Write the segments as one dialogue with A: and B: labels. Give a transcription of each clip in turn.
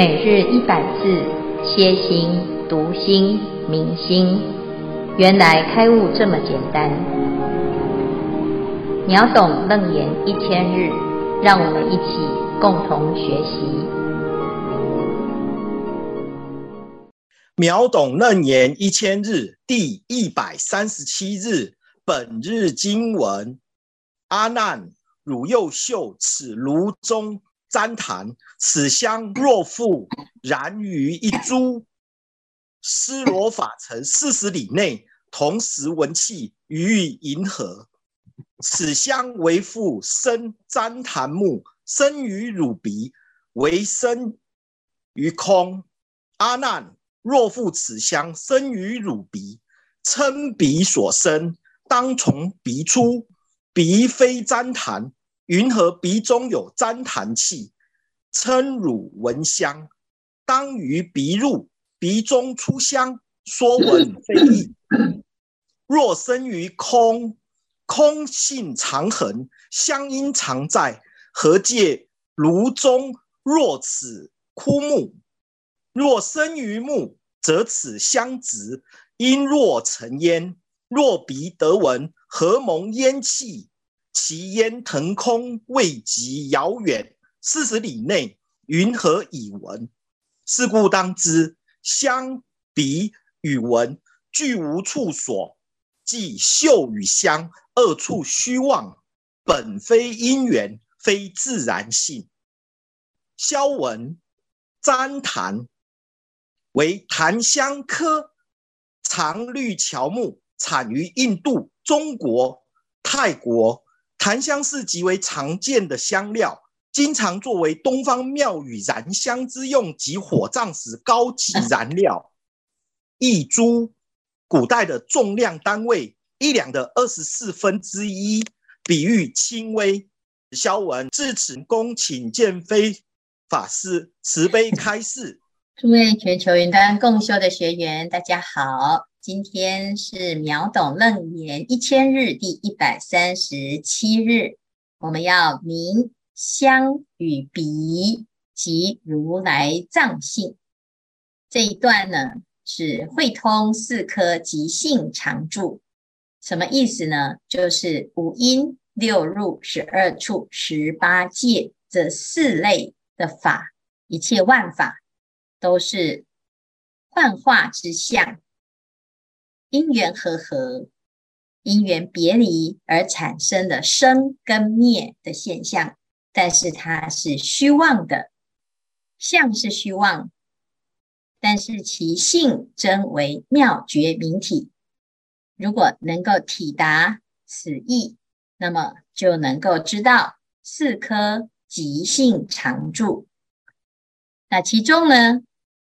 A: 每日一百字，歇心、读心、明心，原来开悟这么简单。秒懂楞严一千日，让我们一起共同学习。
B: 秒懂楞严一千日第一百三十七日，本日经文：阿难，汝又秀此炉中。旃檀，此香若复燃于一株尸罗法城四十里内，同时闻气，于以迎合。此香为复生旃檀木，生于汝鼻，为生于空。阿难，若复此香生于汝鼻，称鼻所生，当从鼻出，鼻非旃檀。云何鼻中有粘痰气？称汝闻香，当于鼻入，鼻中出香，说闻非义。若生于空，空性常恒，香应常在。何介炉中若此枯木？若生于木，则此香直，应若成烟。若鼻得闻，何蒙烟气？其烟腾空，未及遥远，四十里内，云何以闻？是故当知，香、鼻与闻俱无处所，即嗅与香二处虚妄，本非因缘，非自然性。消文，旃檀为檀香科常绿乔木，产于印度、中国、泰国。檀香是极为常见的香料，经常作为东方庙宇燃香之用及火葬时高级燃料。一株，古代的重量单位，一两的二十四分之一，比喻轻微。消文至此，恭请见辉法师慈悲开示。
C: 诸位全球云端共修的学员，大家好。今天是秒懂楞严一千日第一百三十七日，我们要明香与鼻及如来藏性。这一段呢，是会通四科即性常住，什么意思呢？就是五音六入十二处十八界这四类的法，一切万法都是幻化之相。因缘和合，因缘别离而产生的生跟灭的现象，但是它是虚妄的，相是虚妄，但是其性真为妙觉明体。如果能够体达此意，那么就能够知道四科即性常住。那其中呢，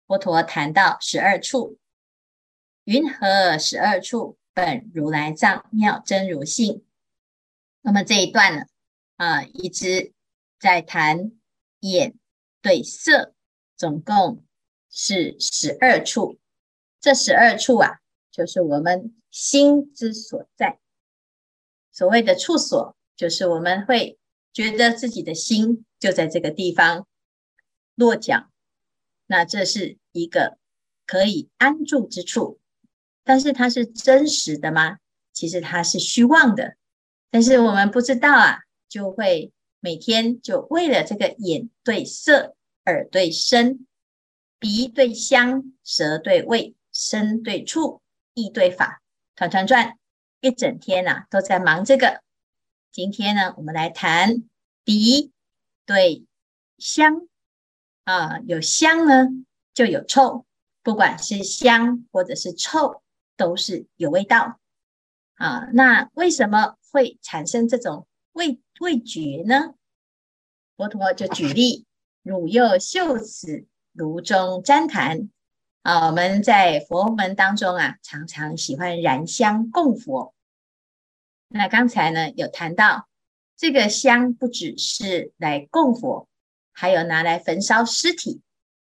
C: 佛陀谈到十二处。云何十二处本如来藏妙真如性？那么这一段呢，啊，一直在谈眼对色，总共是十二处。这十二处啊，就是我们心之所在。所谓的处所，就是我们会觉得自己的心就在这个地方落脚。那这是一个可以安住之处。但是它是真实的吗？其实它是虚妄的。但是我们不知道啊，就会每天就为了这个眼对色，耳对声，鼻对香，舌对味，身对触，意对法，团团转，一整天、啊、都在忙这个。今天呢，我们来谈鼻对香啊，有香呢就有臭，不管是香或者是臭。都是有味道啊，那为什么会产生这种味味觉呢？佛陀就举例：汝又嗅此炉中旃檀啊，我们在佛门当中啊，常常喜欢燃香供佛。那刚才呢，有谈到这个香不只是来供佛，还有拿来焚烧尸体。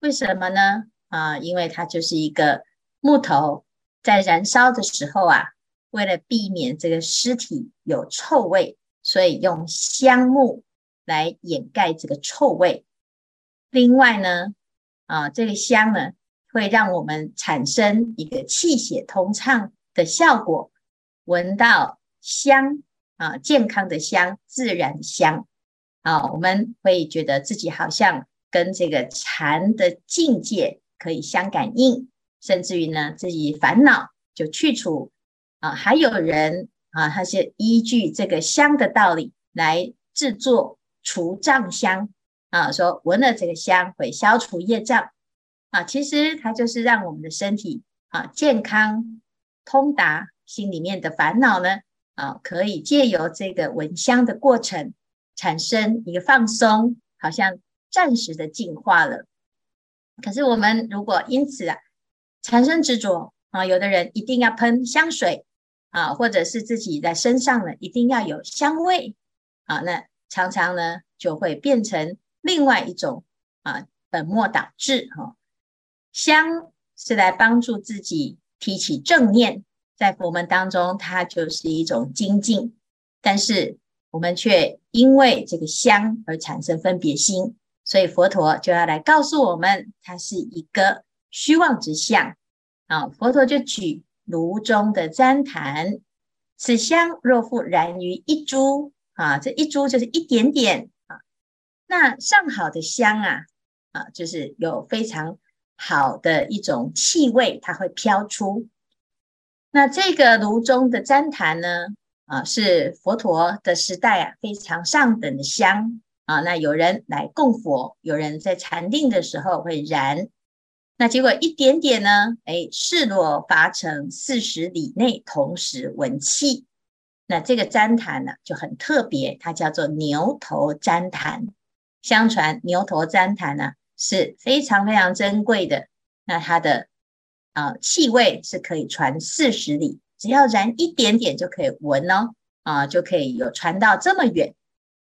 C: 为什么呢？啊，因为它就是一个木头。在燃烧的时候啊，为了避免这个尸体有臭味，所以用香木来掩盖这个臭味。另外呢，啊，这个香呢，会让我们产生一个气血通畅的效果，闻到香啊，健康的香，自然香啊，我们会觉得自己好像跟这个禅的境界可以相感应，甚至于呢，自己烦恼就去除啊。还有人啊，他是依据这个香的道理来制作除障香啊，说闻了这个香会消除业障。啊，其实它就是让我们的身体啊健康通达，心里面的烦恼呢啊，可以借由这个闻香的过程产生一个放松，好像暂时的净化了。可是我们如果因此啊产生执着啊，有的人一定要喷香水啊，或者是自己在身上呢一定要有香味啊，那常常呢就会变成另外一种啊本末倒置哈。香是来帮助自己提起正念，在佛门当中，它就是一种精进。但是我们却因为这个香而产生分别心，所以佛陀就要来告诉我们，它是一个虚妄之相。啊，佛陀就举炉中的旃檀，此香若复燃于一株，啊，这一株就是一点点啊。那上好的香啊，啊，就是有非常。好的一种气味，它会飘出。那这个炉中的旃檀呢，啊，是佛陀的时代啊，非常上等的香啊。那有人来供佛，有人在禅定的时候会燃。那结果一点点呢，哎，势若伐城四十里内同时闻气。那这个旃檀呢，就很特别，它叫做牛头旃檀。相传牛头旃檀呢。是非常非常珍贵的，那它的啊气味是可以传四十里，只要燃一点点就可以闻哦，啊就可以有传到这么远，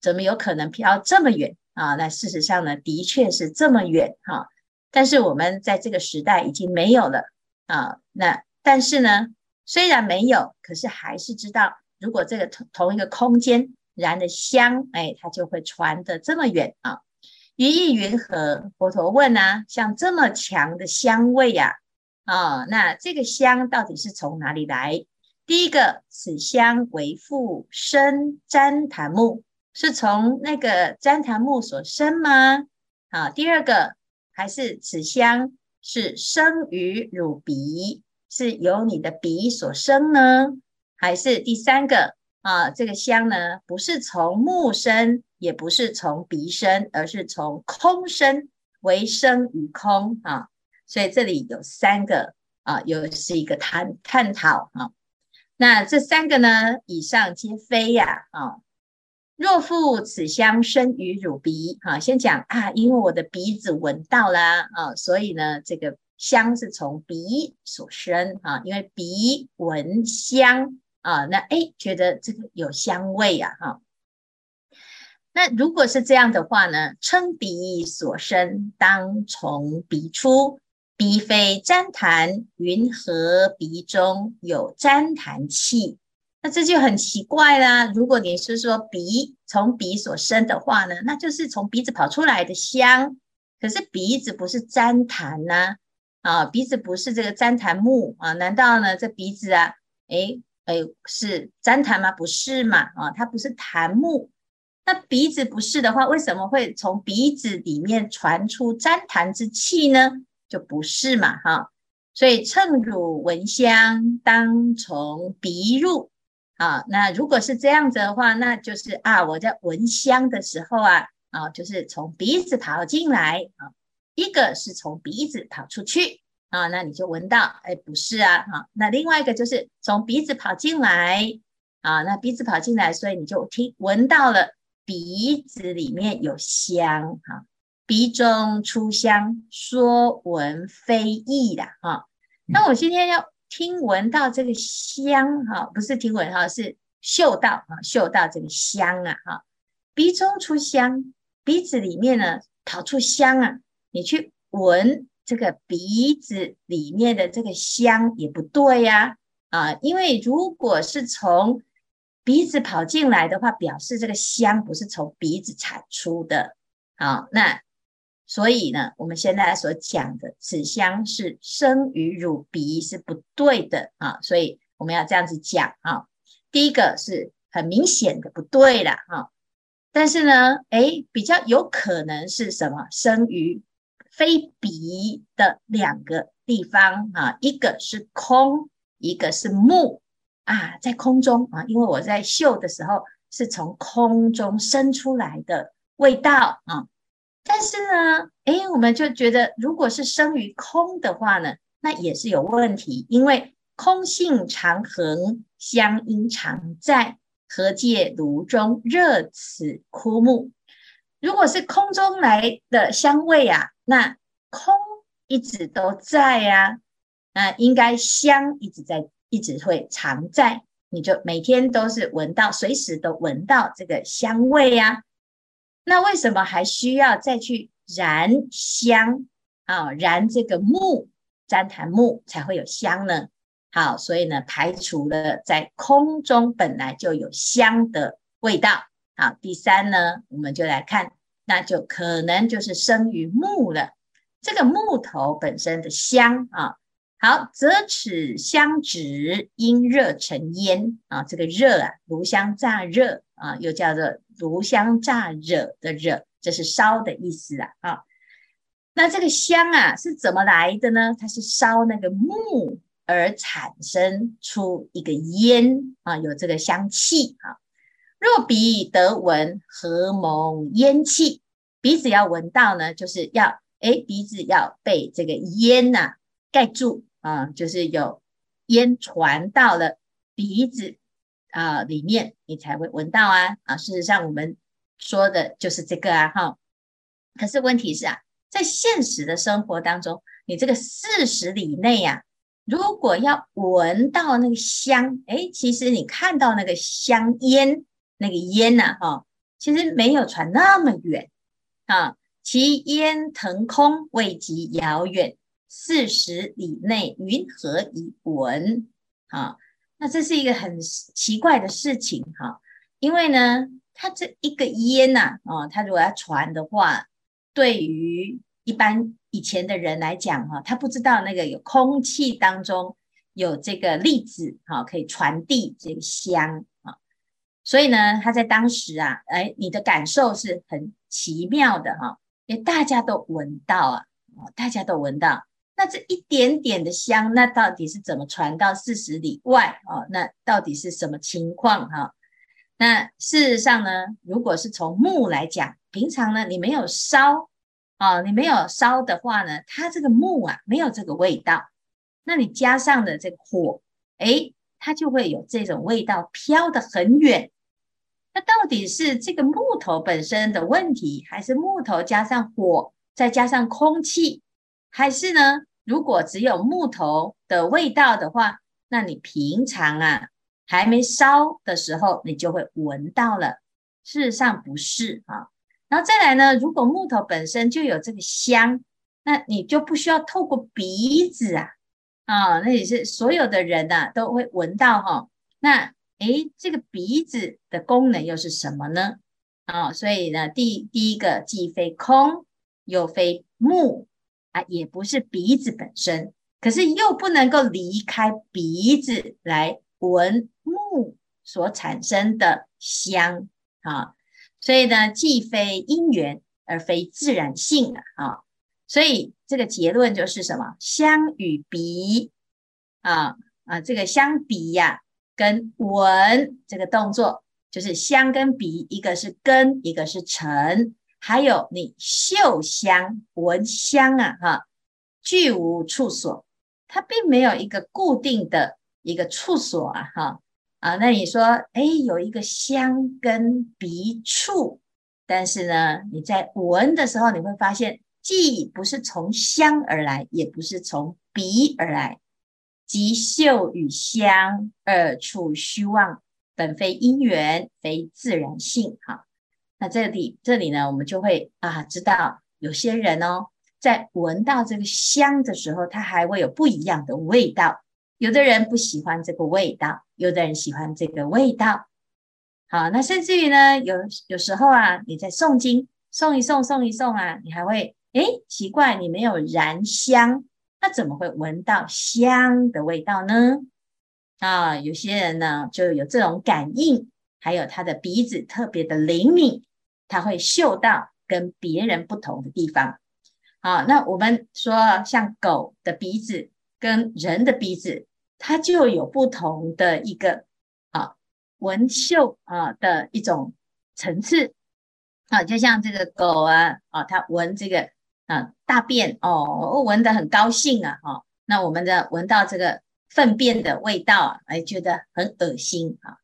C: 怎么有可能飘这么远啊？那事实上呢，的确是这么远哈、但是我们在这个时代已经没有了啊。那但是呢，虽然没有，可是还是知道，如果这个同同一个空间燃的香，哎，它就会传得这么远啊。于意云何？佛陀问啊，像这么强的香味呀，啊，那这个香到底是从哪里来？第一个，此香为复生旃檀木，是从那个旃檀木所生吗？啊，第二个，还是此香是生于汝鼻，是由你的鼻所生呢？还是第三个？啊，这个香呢，不是从木生，也不是从鼻生，而是从空生，为生于空啊。所以这里有三个啊，又是一个探探讨啊。那这三个呢，以上皆非呀啊。若复此香生于汝鼻啊，先讲啊，因为我的鼻子闻到啦啊，所以呢，这个香是从鼻所生啊，因为鼻闻香。啊，那哎，觉得这个有香味呀，哈。那如果是这样的话呢，称鼻所生，当从鼻出。鼻非粘痰，云何鼻中有粘痰气？那这就很奇怪啦。如果你是说鼻从鼻所生的话呢，那就是从鼻子跑出来的香。可是鼻子不是旃檀呐，啊，鼻子不是这个旃檀木啊？难道呢这鼻子啊，哎？哎，是旃檀吗？不是嘛？啊，它不是檀木。那鼻子不是的话，为什么会从鼻子里面传出旃檀之气呢？就不是嘛？哈，所以乘汝闻香，当从鼻入。啊，那如果是这样子的话，那就是啊，我在闻香的时候啊，啊，就是从鼻子跑进来啊，一个是从鼻子跑出去。啊，那你就闻到，哎，不是啊，哈，那另外一个就是从鼻子跑进来，啊，那鼻子跑进来，所以你就听闻到了鼻子里面有香，哈，鼻中出香，说闻非义的，哈，那我今天要听闻到这个香，哈，不是听闻哈，是嗅到，啊，嗅到这个香啊，哈，鼻中出香，鼻子里面呢跑出香啊，你去闻。这个鼻子里面的这个香也不对呀，啊，因为如果是从鼻子跑进来的话，表示这个香不是从鼻子产出的，啊，那所以呢，我们现在所讲的此香是生于乳鼻是不对的啊，所以我们要这样子讲啊。第一个是很明显的不对了啊，但是呢，诶，比较有可能是什么？生于非鼻的两个地方啊，一个是空，一个是木啊，在空中啊，因为我在嗅的时候是从空中生出来的味道啊。但是呢，诶，我们就觉得，如果是生于空的话呢，那也是有问题，因为空性常恒，香因常在，何借炉中热此枯木？如果是空中来的香味啊，那空一直都在呀，那应该香一直在，一直会常在，你就每天都是闻到，随时都闻到这个香味呀。那为什么还需要再去燃香啊？燃这个木，旃檀木才会有香呢？好，所以呢，排除了在空中本来就有香的味道。好，第三呢，我们就来看，那就可能就是生于木了。这个木头本身的香啊，好，则此香脂因热成烟啊，这个热啊，炉香乍热啊，又叫做。炉香乍惹的惹，这是烧的意思啊！啊，那这个香啊是怎么来的呢？它是烧那个木而产生出一个烟啊，有这个香气啊。若鼻得闻，何蒙烟气？鼻子要闻到呢，就是要诶，鼻子要被这个烟呐、盖住啊，就是有烟传到了鼻子。啊，里面你才会闻到啊啊！事实上，我们说的就是这个啊哈。可是问题是啊，在现实的生活当中，你这个四十里内、啊，如果要闻到那个香，哎，其实你看到那个香烟，那个烟呐、啊、哈，其实没有传那么远啊。其烟腾空，未及遥远，四十里内，云何以闻啊？那这是一个很奇怪的事情哈，因为呢，它这一个烟呐，哦，它如果要传的话，对于一般以前的人来讲哈，他不知道那个有空气当中有这个粒子哈，可以传递这个香啊，所以呢，他在当时啊，哎，你的感受是很奇妙的哈，因为大家都闻到啊，大家都闻到。那这一点点的香，那到底是怎么传到四十里外哦？那到底是什么情况哈？那事实上呢，如果是从木来讲，平常呢你没有烧啊，你没有烧的话呢，它这个木啊没有这个味道。那你加上的这个火，诶，它就会有这种味道飘得很远。那到底是这个木头本身的问题，还是木头加上火，再加上空气，还是呢？如果只有木头的味道的话，那你平常啊还没烧的时候，你就会闻到了。事实上不是啊。然后再来呢，如果木头本身就有这个香，那你就不需要透过鼻子啊啊，那也是所有的人呐、啊、都会闻到哈、哦。那诶，这个鼻子的功能又是什么呢？啊，所以呢，第第一个既非空，又非木。啊，也不是鼻子本身，可是又不能够离开鼻子来闻木所产生的香啊，所以呢，既非因缘而非自然性啊，所以这个结论就是什么？香与鼻啊啊，这个香鼻呀、跟闻这个动作，就是香跟鼻，一个是根，一个是尘。还有你嗅香、闻香啊，哈，俱无处所，它并没有一个固定的一个处所啊，哈啊，那你说，哎，有一个香跟鼻触，但是呢，你在闻的时候，你会发现，既不是从香而来，也不是从鼻而来，即嗅与香二处虚妄，本非因缘，非自然性，哈。那这里这里呢，我们就会啊知道有些人哦，在闻到这个香的时候，他还会有不一样的味道。有的人不喜欢这个味道，有的人喜欢这个味道。好，那甚至于呢，有有时候啊，你在诵经诵一诵诵一诵啊，你还会哎，奇怪，你没有燃香，那怎么会闻到香的味道呢？啊，有些人呢就有这种感应，还有他的鼻子特别的灵敏，他会嗅到跟别人不同的地方。好，那我们说像狗的鼻子跟人的鼻子，它就有不同的一个啊闻嗅啊的一种层次。啊，就像这个狗啊，啊，它闻这个啊大便哦，闻得很高兴啊，哈。那我们的闻到这个粪便的味道啊，哎，觉得很恶心啊。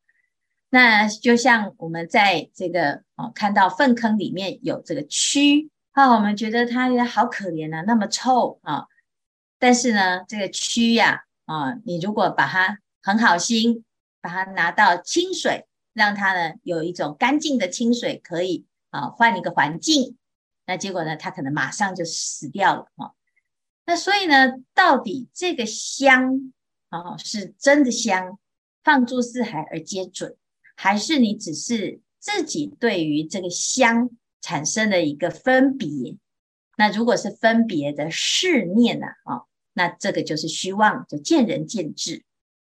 C: 那就像我们在这个啊看到粪坑里面有这个蛆啊，我们觉得它也好可怜啊，那么臭啊。但是呢，这个蛆呀啊，你如果把它很好心，把它拿到清水，让它呢有一种干净的清水可以。啊，换一个环境，那结果呢？它可能马上就死掉了啊。那所以呢，到底这个香啊是真的香，放诸四海而皆准，还是你只是自己对于这个香产生了一个分别？那如果是分别的视念呢？啊，那这个就是虚妄，就见仁见智。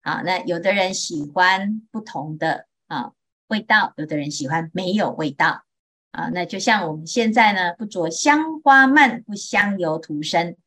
C: 啊，那有的人喜欢不同的啊味道，有的人喜欢没有味道。啊，那就像我们现在呢，不着香花蔓，不香油涂身。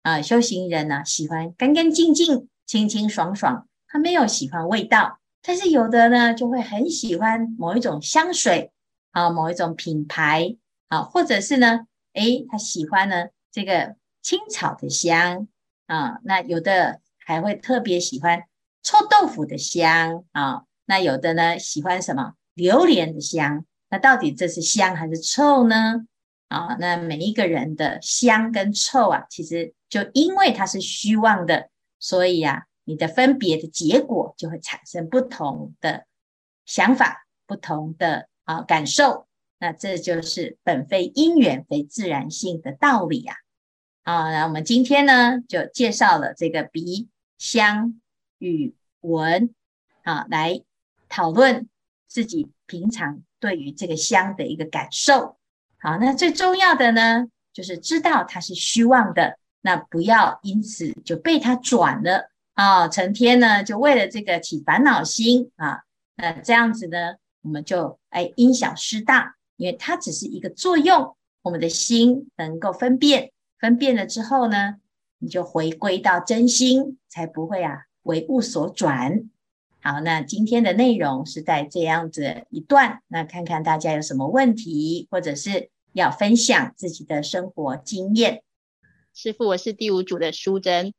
C: 啊，修行人呢，喜欢干干净净、清清爽爽，他没有喜欢味道。但是有的呢，就会很喜欢某一种香水，啊，某一种品牌，啊，或者是呢，诶，他喜欢呢这个青草的香，啊，那有的还会特别喜欢臭豆腐的香，啊，那有的呢喜欢什么榴莲的香。那到底这是香还是臭呢？啊，那每一个人的香跟臭啊，其实就因为它是虚妄的，所以啊，你的分别的结果就会产生不同的想法、不同的啊感受。那这就是本非因缘、非自然性的道理呀。啊，那我们今天呢，就介绍了这个鼻、香与闻，啊，来讨论自己平常。对于这个香的一个感受，好，那最重要的呢，就是知道它是虚妄的，那不要因此就被它转了啊，成天呢就为了这个起烦恼心啊，那这样子呢，我们就哎因小失大，因为它只是一个作用，我们的心能够分辨，分辨了之后呢，你就回归到真心，才不会啊为物所转。好，那今天的内容是在这样子一段，那看看大家有什么问题，或者是要分享自己的生活经验。
D: 师傅，我是第五组的淑贞。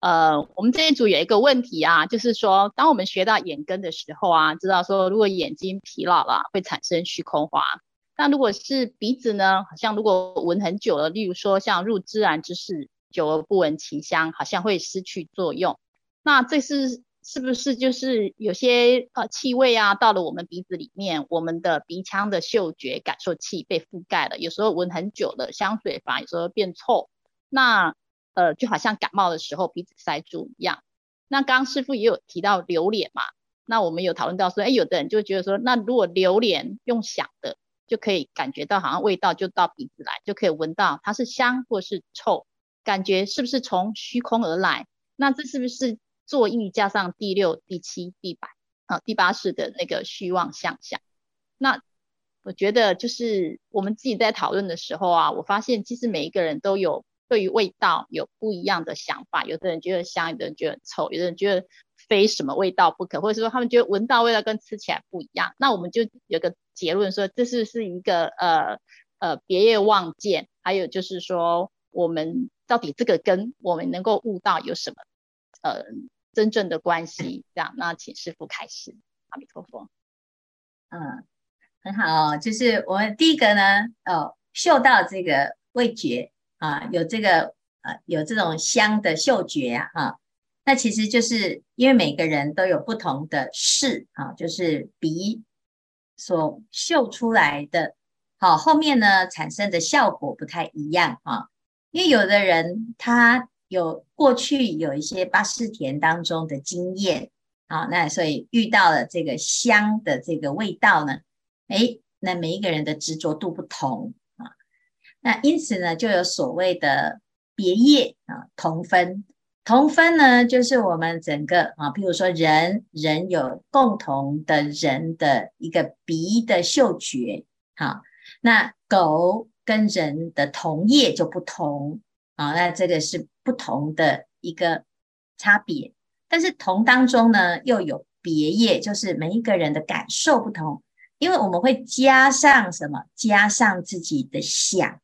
D: 呃，我们这一组有一个问题啊，就是说，当我们学到眼根的时候啊，知道说如果眼睛疲劳了，会产生虚空花。那如果是鼻子呢，好像如果闻很久了，例如说像入自然之室，久而不闻其香，好像会失去作用。那这是。是不是就是有些呃气味啊，到了我们鼻子里面，我们的鼻腔的嗅觉感受器被覆盖了。有时候闻很久的香水反而有时候变臭，那呃就好像感冒的时候鼻子塞住一样。那刚刚师傅也有提到榴莲嘛，那我们有讨论到说，哎，有的人就觉得说，那如果榴莲用想的就可以感觉到好像味道就到鼻子来，就可以闻到它是香或是臭，感觉是不是从虚空而来？那这是不是？作意加上第六、第七、第八啊，第八式的那个虚妄相象。那我觉得就是我们自己在讨论的时候啊，我发现其实每一个人都有对于味道有不一样的想法。有的人觉得香，有的人觉得臭，有的人觉得非什么味道不可，或者是说他们觉得闻到味道跟吃起来不一样。那我们就有个结论说，这是是一个呃呃别业妄见，还有就是说我们到底这个跟我们能够悟到有什么呃。真正的关系，这样，那请师傅开始。阿弥陀佛。
C: 嗯，很好哦，就是我们第一个呢，哦，嗅到这个味觉啊，有这个呃，有这种香的嗅觉啊，啊，那其实就是因为每个人都有不同的识啊，就是鼻所嗅出来的，好，后面呢产生的效果不太一样啊，因为有的人他。有过去有一些八识田当中的经验，啊，那所以遇到了这个香的这个味道呢，诶，那每一个人的执着度不同。那因此呢，就有所谓的别业啊，同分。同分呢，就是我们整个啊，譬如说人人有共同的人的一个鼻的嗅觉，好，那狗跟人的同业就不同啊，那这个是不同的一个差别。但是同当中呢，又有别业，就是每一个人的感受不同，因为我们会加上什么？加上自己的想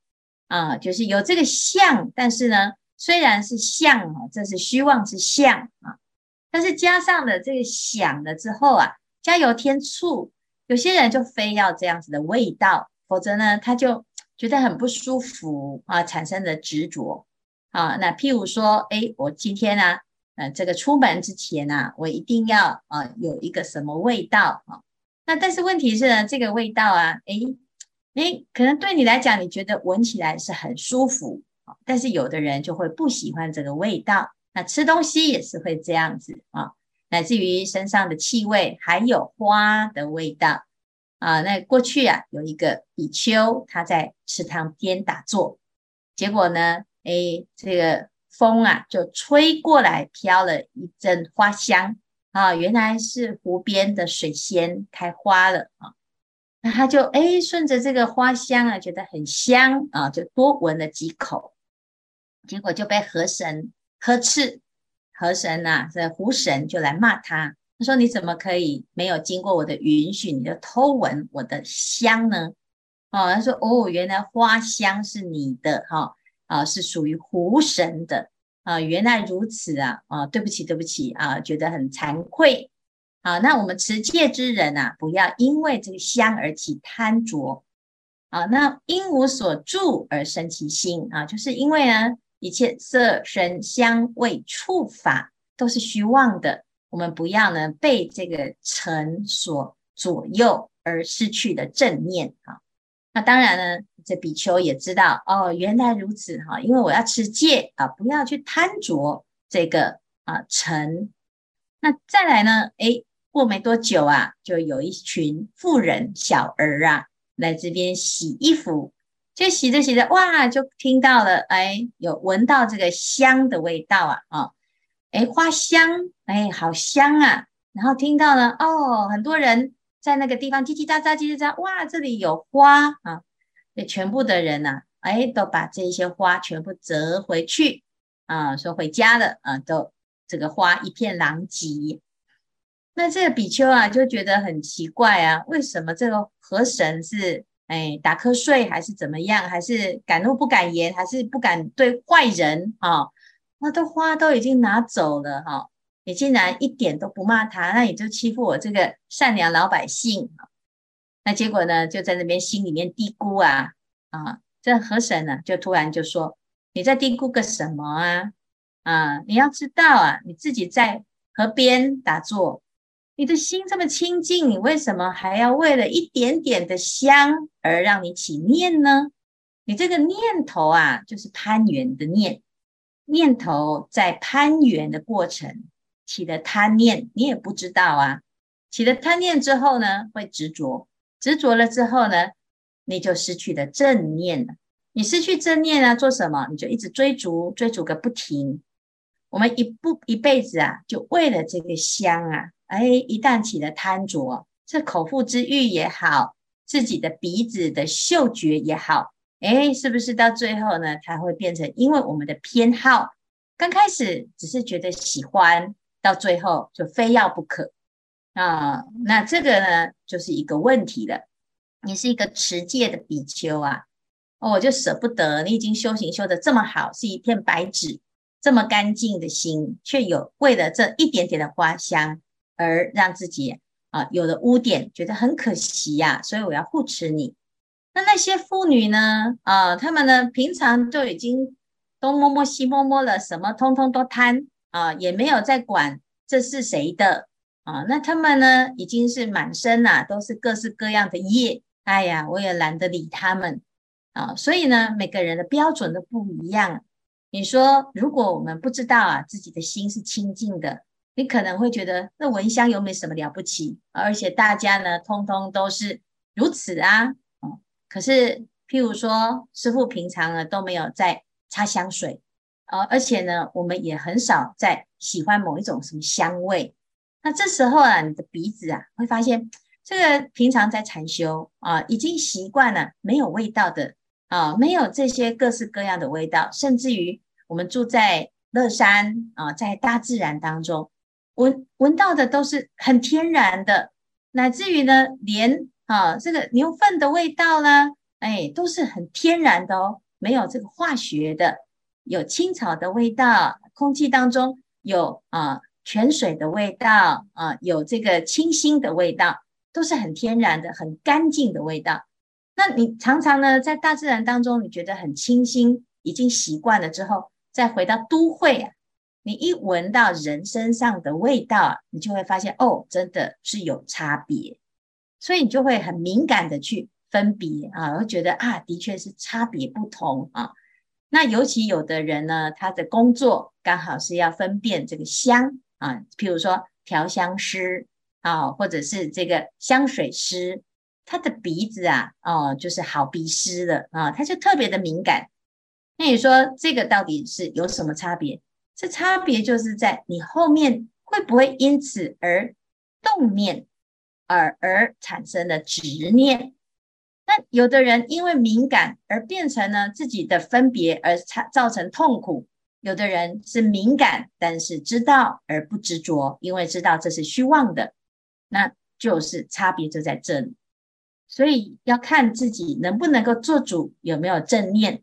C: 啊，就是有这个相，但是呢。虽然是相啊，这是虚妄之相啊，但是加上了这个想了之后啊，加油添醋，有些人就非要这样子的味道，否则呢，他就觉得很不舒服啊，产生的执着啊。那譬如说，哎，我今天呢，呃，这个出门之前啊，我一定要啊有一个什么味道啊。那但是问题是呢，这个味道啊，哎，哎，可能对你来讲，你觉得闻起来是很舒服。但是有的人就会不喜欢这个味道，那吃东西也是会这样子啊，乃至于身上的气味，还有花的味道啊。那过去啊，有一个比丘，他在池塘边打坐，结果呢，哎，这个风啊就吹过来，飘了一阵花香啊，原来是湖边的水仙开花了啊。他就哎顺着这个花香啊，觉得很香啊，就多闻了几口。结果就被河神呵斥，河神呐、这湖神就来骂他。他说：“你怎么可以没有经过我的允许，你就偷闻我的香呢？”哦，他说：“哦，原来花香是你的哈、哦，啊，是属于湖神的啊，原来如此啊，啊，对不起，对不起啊，觉得很惭愧。啊，那我们持戒之人啊，不要因为这个香而起贪着啊，那因无所住而生其心啊，就是因为呢。”一切色声香味触法都是虚妄的，我们不要呢被这个尘所左右而失去的正念啊。那当然呢，这比丘也知道哦，原来如此哈，因为我要持戒啊，不要去贪着这个啊尘。那再来呢，诶，过没多久啊，就有一群妇人小儿啊来这边洗衣服。就洗着洗着，哇，就听到了，哎，有闻到这个香的味道啊，啊、哦，哎，花香，哎，好香啊。然后听到了，哦，很多人在那个地方叽叽喳喳，叽叽喳，哇，这里有花啊。那全部的人呢、啊，哎，都把这些花全部折回去啊，说回家了啊，都这个花一片狼藉。那这个比丘啊，就觉得很奇怪啊，为什么这个河神是？哎，打瞌睡还是怎么样？还是敢怒不敢言？还是不敢对坏人？啊、那都花都已经拿走了哈、你竟然一点都不骂他，那你就欺负我这个善良老百姓。那结果呢，就在那边心里面嘀咕啊啊！这河神呢，就突然就说：“你在嘀咕个什么啊？啊，你要知道啊，你自己在河边打坐。”你的心这么清净，你为什么还要为了一点点的香而让你起念呢？你这个念头啊，就是攀缘的念，念头在攀缘的过程起的贪念，你也不知道啊。起了贪念之后呢，会执着，执着了之后呢，你就失去了正念了。你失去正念啊，做什么？你就一直追逐，追逐个不停。我们一不一辈子啊，就为了这个香啊。哎，一旦起了贪着，这口腹之欲也好，自己的鼻子的嗅觉也好，哎，是不是到最后呢，它会变成因为我们的偏好，刚开始只是觉得喜欢，到最后就非要不可啊？那这个呢，就是一个问题了。你是一个持戒的比丘啊，哦，我就舍不得，你已经修行修得这么好，是一片白纸，这么干净的心，却有为了这一点点的花香。而让自己啊有了污点，觉得很可惜呀、所以我要护持你。那那些妇女呢？啊，她们呢平常都已经东摸摸西摸摸了，什么通通都贪啊，也没有在管这是谁的啊。那她们呢已经是满身呐、啊，都是各式各样的业。哎呀，我也懒得理他们啊。所以呢，每个人的标准都不一样。你说，如果我们不知道啊，自己的心是清净的。你可能会觉得那闻香又没什么了不起，而且大家呢，通通都是如此啊。可是譬如说，师傅平常呢都没有在擦香水，呃，而且呢，我们也很少在喜欢某一种什么香味。那这时候啊，你的鼻子啊，会发现这个平常在禅修啊，已经习惯了没有味道的啊，没有这些各式各样的味道，甚至于我们住在乐山啊，在大自然当中，闻闻到的都是很天然的，乃至于呢，连啊这个牛粪的味道呢。哎，都是很天然的哦，没有这个化学的，有青草的味道，空气当中有啊泉水的味道啊，有这个清新的味道，都是很天然的、很干净的味道。那你常常呢，在大自然当中，你觉得很清新，已经习惯了之后，再回到都会啊，你一闻到人身上的味道，你就会发现哦，真的是有差别，所以你就会很敏感的去。分别啊，会觉得啊，的确是差别不同啊。那尤其有的人呢，他的工作刚好是要分辨这个香啊，譬如说调香师啊，或者是这个香水师，他的鼻子啊，哦，就是好鼻师的啊，他就特别的敏感。那你说这个到底是有什么差别？这差别就是在你后面会不会因此而动念，而而产生了执念。那有的人因为敏感而变成了自己的分别而产造成痛苦，有的人是敏感但是知道而不执着，因为知道这是虚妄的，那就是差别就在这里。所以要看自己能不能够做主，有没有正念，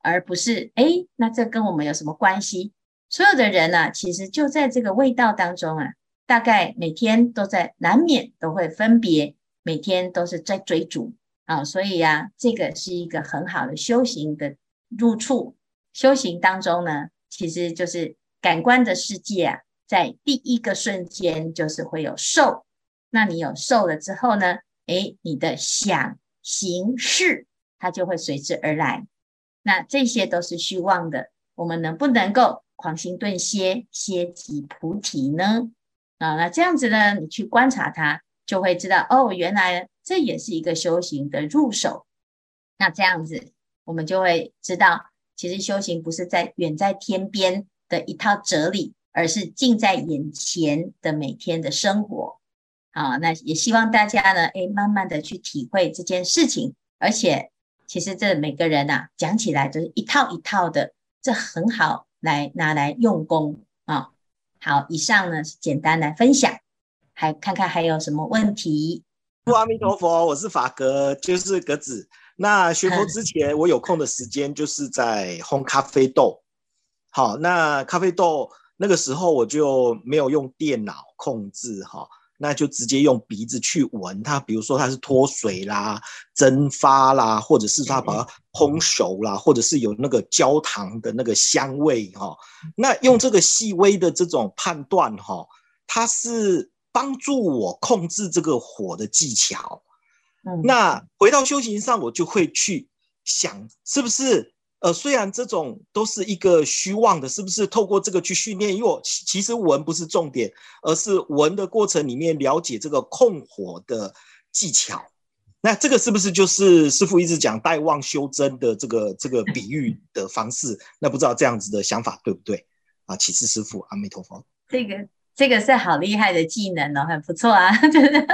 C: 而不是诶，那这跟我们有什么关系？所有的人呢、啊，其实就在这个味道当中啊，大概每天都在难免都会分别，每天都是在追逐。啊，所以呀、啊，这个是一个很好的修行的入处。修行当中呢，其实就是感官的世界啊，在第一个瞬间就是会有受。那你有受了之后呢，诶，你的想行识它就会随之而来。那这些都是虚妄的。我们能不能够狂心顿歇，歇即菩提呢？啊，那这样子呢，你去观察它，就会知道哦，原来。这也是一个修行的入手，那这样子我们就会知道，其实修行不是在远在天边的一套哲理，而是近在眼前的每天的生活。好，那也希望大家呢，哎，慢慢的去体会这件事情。而且，其实这每个人呐，讲起来都是一套一套的，这很好来拿来用功啊。好，以上呢是简单来分享，还看看还有什么问题。
B: 阿弥陀佛，我是法格，就是格子。那学佛之前，我有空的时间就是在烘咖啡豆。好，那咖啡豆那个时候我就没有用电脑控制哈，那就直接用鼻子去闻它。比如说它是脱水啦、蒸发啦，或者是它把它烘熟啦，或者是有那个焦糖的那个香味哈。那用这个细微的这种判断哈，它是。帮助我控制这个火的技巧。嗯，那回到修行上，我就会去想，是不是呃，虽然这种都是一个虚妄的，是不是透过这个去训练？因为我其实闻不是重点，而是闻的过程里面了解这个控火的技巧。那这个是不是就是师父一直讲带望修真的这个这个比喻的方式？那不知道这样子的想法对不对？啊，启示师父，阿弥陀佛。
C: 这个。这个是好厉害的技能哦，很不错啊，对不对？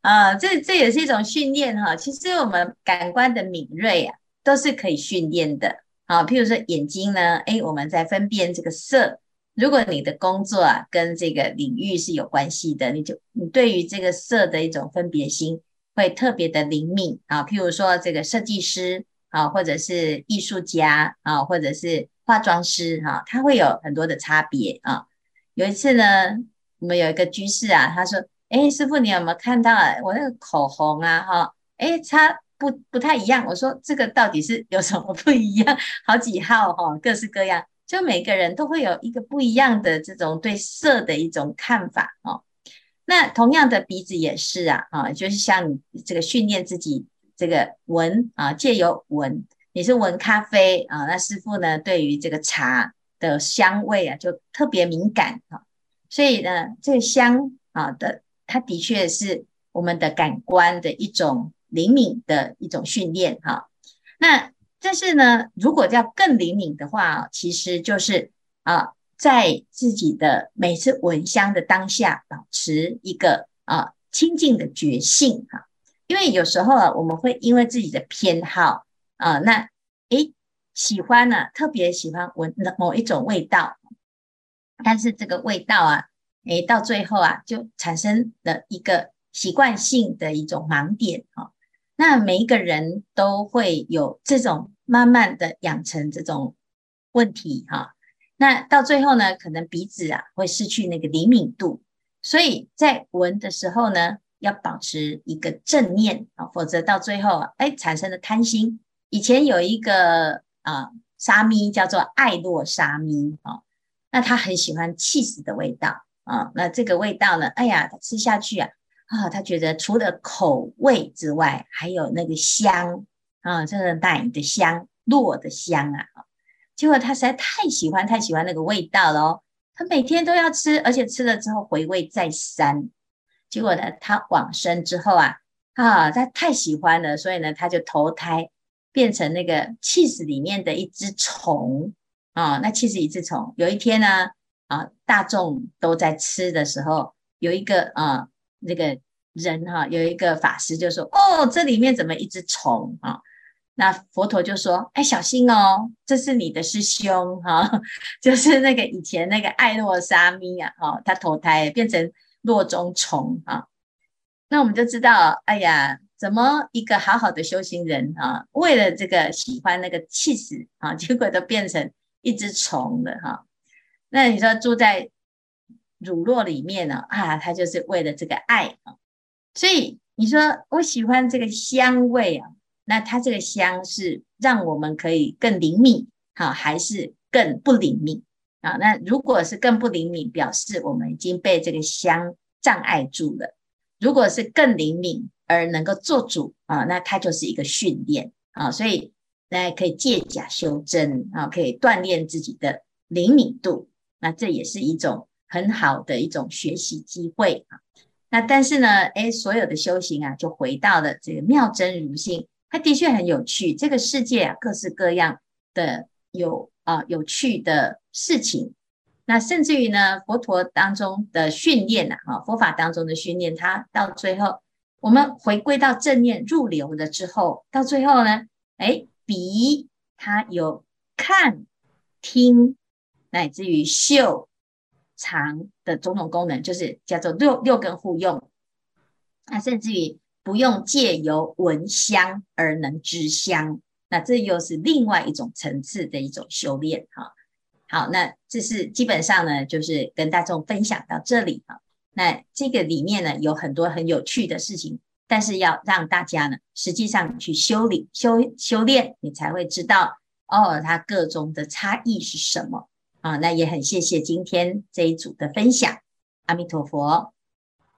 C: 啊，这这也是一种训练哈。其实我们感官的敏锐啊，都是可以训练的。啊，譬如说眼睛呢，哎，我们在分辨这个色。如果你的工作啊跟这个领域是有关系的，你就你对于这个色的一种分别心会特别的灵敏啊。譬如说这个设计师啊，或者是艺术家啊，或者是化妆师哈，他会有很多的差别啊。有一次呢，我们有一个居士啊，他说：“哎，师傅，你有没有看到我那个口红啊？哈，哎，它不不太一样。”我说：“这个到底是有什么不一样？好几号哈，各式各样，就每个人都会有一个不一样的这种对色的一种看法哦。那同样的鼻子也是啊，啊，就是像你这个训练自己这个闻啊，借由闻，你是闻咖啡啊，那师傅呢，对于这个茶。”的香味啊，就特别敏感哈，所以呢，这个香啊的，它的确是我们的感官的一种灵敏的一种训练哈。那但是呢，如果要更灵敏的话，其实就是啊，在自己的每次闻香的当下，保持一个啊清净的觉性哈。因为有时候啊，我们会因为自己的偏好啊，那诶喜欢呢、啊，特别喜欢闻某一种味道，但是这个味道啊，诶到最后啊，就产生了一个习惯性的一种盲点哈。那每一个人都会有这种慢慢的养成这种问题哈，那到最后呢，可能鼻子啊会失去那个灵敏度，所以在闻的时候呢，要保持一个正念啊，否则到最后哎产生了贪心。以前有一个啊沙弥叫做爱洛沙弥啊，那他很喜欢起司的味道啊，那这个味道呢，哎呀，吃下去啊。啊，他觉得除了口味之外，还有那个香啊，这个奶的香、糯的香啊。结果他实在太喜欢、太喜欢那个味道了哦，他每天都要吃，而且吃了之后回味再三。结果呢，他往生之后啊，啊，他太喜欢了，所以呢，他就投胎变成那个起司里面的一只虫啊。那起司一只虫，有一天呢，啊，大众都在吃的时候，有一个啊。那个人哈，有一个法师就说：“哦，这里面怎么一只虫啊？”那佛陀就说：“哎，小心哦，这是你的师兄哈，就是那个以前那个爱洛沙弥啊，哈，他投胎变成洛中虫啊。那我们就知道，哎呀，怎么一个好好的修行人啊，为了这个喜欢那个起司啊，结果都变成一只虫了哈。那你说住在？乳酪里面呢，啊，它就是为了这个爱啊，所以你说我喜欢这个香味啊，那它这个香是让我们可以更灵敏，好，还是更不灵敏啊？那如果是更不灵敏，表示我们已经被这个香障碍住了；如果是更灵敏而能够做主啊，那它就是一个训练啊，所以大家可以借假修真啊，可以锻炼自己的灵敏度，那这也是一种。很好的一种学习机会啊，那但是呢，诶，所有的修行啊，就回到了这个妙真如性，它的确很有趣。这个世界啊，各式各样的有啊有趣的事情，那甚至于呢，佛陀当中的训练啊，哈，佛法当中的训练，它到最后，我们回归到正念入流了之后，到最后呢，诶，鼻它有看、听，乃至于嗅。尝的种种功能，就是叫做六六根互用，那甚至于不用借由闻香而能知香，那这又是另外一种层次的一种修炼哈。好，那这是基本上呢，就是跟大众分享到这里哈。那这个里面呢，有很多很有趣的事情，但是要让大家呢，实际上去修理修修炼，你才会知道哦，它各中的差异是什么。啊，那也很谢谢今天这一组的分享，阿弥陀佛。